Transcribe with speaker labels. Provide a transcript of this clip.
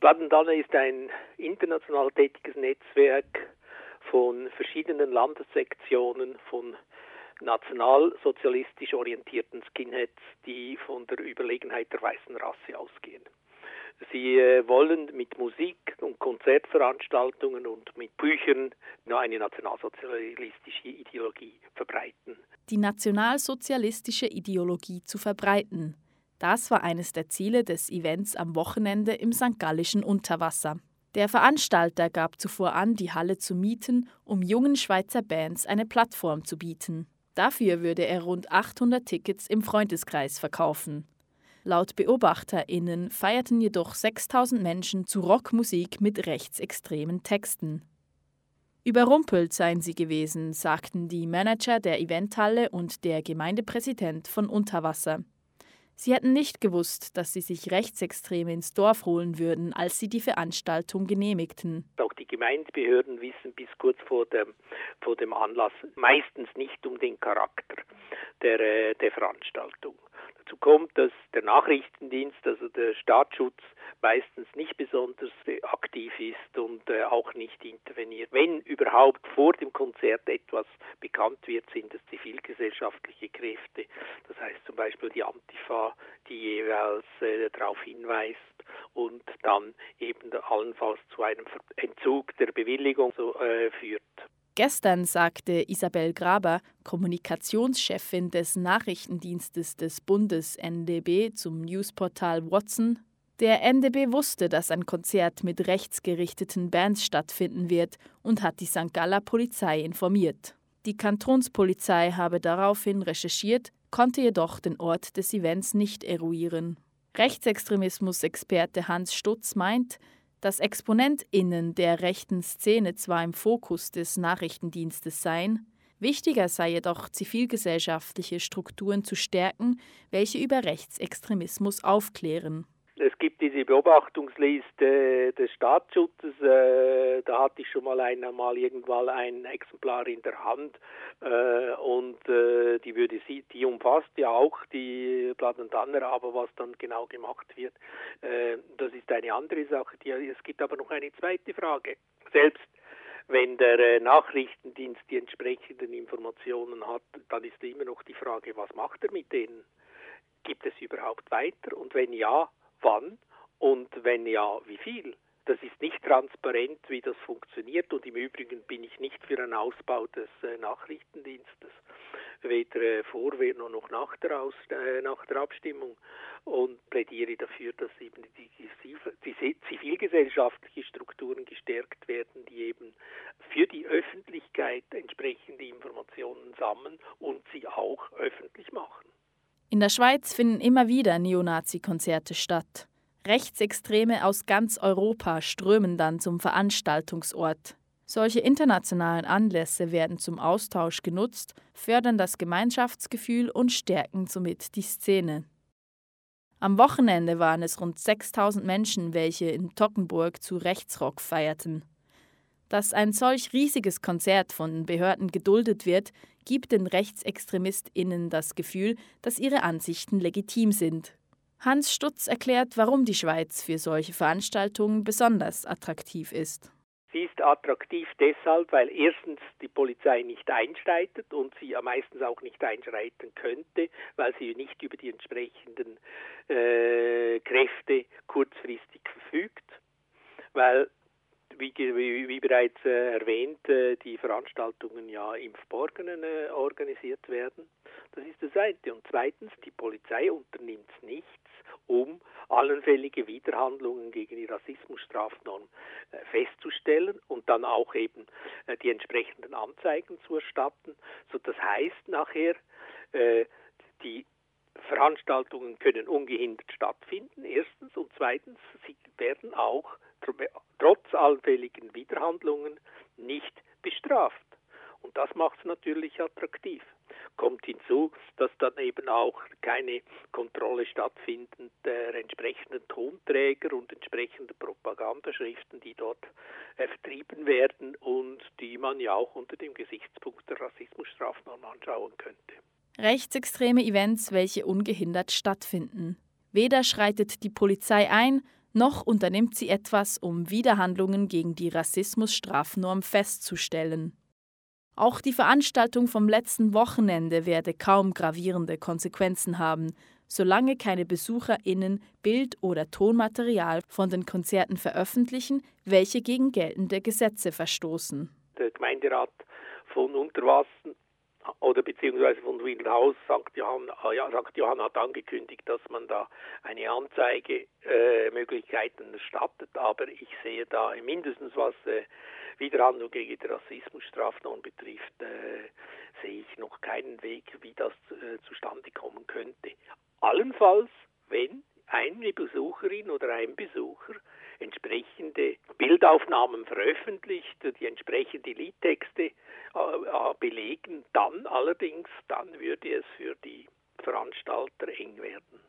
Speaker 1: Bladendane ist ein international tätiges Netzwerk von verschiedenen Landessektionen, von nationalsozialistisch orientierten Skinheads, die von der Überlegenheit der weißen Rasse ausgehen. Sie äh, wollen mit Musik und Konzertveranstaltungen und mit Büchern eine nationalsozialistische Ideologie verbreiten.
Speaker 2: Die nationalsozialistische Ideologie zu verbreiten. Das war eines der Ziele des Events am Wochenende im St. Gallischen Unterwasser. Der Veranstalter gab zuvor an, die Halle zu mieten, um jungen Schweizer Bands eine Plattform zu bieten. Dafür würde er rund 800 Tickets im Freundeskreis verkaufen. Laut BeobachterInnen feierten jedoch 6000 Menschen zu Rockmusik mit rechtsextremen Texten. Überrumpelt seien sie gewesen, sagten die Manager der Eventhalle und der Gemeindepräsident von Unterwasser. Sie hätten nicht gewusst, dass sie sich Rechtsextreme ins Dorf holen würden, als sie die Veranstaltung genehmigten.
Speaker 1: Auch die Gemeindebehörden wissen bis kurz vor dem, vor dem Anlass meistens nicht um den Charakter der, äh, der Veranstaltung. Dazu kommt, dass der Nachrichtendienst, also der Staatsschutz, meistens nicht besonders aktiv ist und äh, auch nicht interveniert. Wenn überhaupt vor dem Konzert etwas bekannt wird, sind es zivilgesellschaftliche Kräfte. Das heißt zum Beispiel die Antifa, die jeweils äh, darauf hinweist und dann eben allenfalls zu einem Entzug der Bewilligung so, äh, führt.
Speaker 2: Gestern sagte Isabel Graber, Kommunikationschefin des Nachrichtendienstes des Bundes NDB zum Newsportal Watson, der NDB wusste, dass ein Konzert mit rechtsgerichteten Bands stattfinden wird und hat die St. Galler Polizei informiert. Die Kantonspolizei habe daraufhin recherchiert, konnte jedoch den Ort des Events nicht eruieren. Rechtsextremismus-Experte Hans Stutz meint, dass ExponentInnen der rechten Szene zwar im Fokus des Nachrichtendienstes seien, wichtiger sei jedoch zivilgesellschaftliche Strukturen zu stärken, welche über Rechtsextremismus aufklären.
Speaker 1: Es gibt diese Beobachtungsliste des Staatsschutzes, äh, da hatte ich schon mal einmal irgendwann ein Exemplar in der Hand äh, und äh, die würde die umfasst ja auch die Plattentanner, aber was dann genau gemacht wird, äh, das ist eine andere Sache. Die, es gibt aber noch eine zweite Frage. Selbst wenn der äh, Nachrichtendienst die entsprechenden Informationen hat, dann ist immer noch die Frage, was macht er mit denen? Gibt es überhaupt weiter? Und wenn ja, wann und wenn ja, wie viel. Das ist nicht transparent, wie das funktioniert und im Übrigen bin ich nicht für einen Ausbau des äh, Nachrichtendienstes, weder äh, vor noch nach der, Aus, äh, nach der Abstimmung und plädiere dafür, dass eben die, zivilgesellschaftlichen Strukturen gestärkt werden, die eben für die Öffentlichkeit entsprechende Informationen sammeln und sie auch öffentlich machen.
Speaker 2: In der Schweiz finden immer wieder Neonazi-Konzerte statt. Rechtsextreme aus ganz Europa strömen dann zum Veranstaltungsort. Solche internationalen Anlässe werden zum Austausch genutzt, fördern das Gemeinschaftsgefühl und stärken somit die Szene. Am Wochenende waren es rund 6000 Menschen, welche in Tockenburg zu Rechtsrock feierten. Dass ein solch riesiges Konzert von Behörden geduldet wird, gibt den RechtsextremistInnen das Gefühl, dass ihre Ansichten legitim sind. Hans Stutz erklärt, warum die Schweiz für solche Veranstaltungen besonders attraktiv ist.
Speaker 1: Sie ist attraktiv deshalb, weil erstens die Polizei nicht einschreitet und sie ja meistens auch nicht einschreiten könnte, weil sie nicht über die entsprechenden äh, Kräfte kurzfristig verfügt, weil wie, wie, wie bereits äh, erwähnt, äh, die Veranstaltungen ja im Verborgenen äh, organisiert werden. Das ist das eine. Und zweitens, die Polizei unternimmt nichts, um allenfällige Widerhandlungen gegen die Rassismusstrafnorm äh, festzustellen und dann auch eben äh, die entsprechenden Anzeigen zu erstatten. So, das heißt nachher, äh, die Veranstaltungen können ungehindert stattfinden, erstens, und zweitens, sie werden auch allfälligen Widerhandlungen nicht bestraft. Und das macht es natürlich attraktiv. Kommt hinzu, dass dann eben auch keine Kontrolle stattfindet der entsprechenden Tonträger und entsprechender Propagandaschriften, die dort vertrieben werden und die man ja auch unter dem Gesichtspunkt der Rassismusstrafnorm anschauen könnte.
Speaker 2: Rechtsextreme Events, welche ungehindert stattfinden. Weder schreitet die Polizei ein, noch unternimmt sie etwas, um Widerhandlungen gegen die Rassismusstrafnorm festzustellen. Auch die Veranstaltung vom letzten Wochenende werde kaum gravierende Konsequenzen haben, solange keine BesucherInnen Bild- oder Tonmaterial von den Konzerten veröffentlichen, welche gegen geltende Gesetze verstoßen.
Speaker 1: Der Gemeinderat von Unterwassen oder beziehungsweise von Wielenhaus, St. Johann, äh, ja, St. Johann hat angekündigt, dass man da eine Anzeigemöglichkeiten äh, erstattet, aber ich sehe da mindestens was äh, Widerhandlung gegen die Rassismusstrafnorm betrifft, äh, sehe ich noch keinen Weg, wie das äh, zustande kommen könnte. Allenfalls, wenn eine Besucherin oder ein Besucher entsprechende Bildaufnahmen veröffentlicht, die entsprechende Liedtexte äh, äh, belegen, dann allerdings, dann würde es für die Veranstalter eng werden.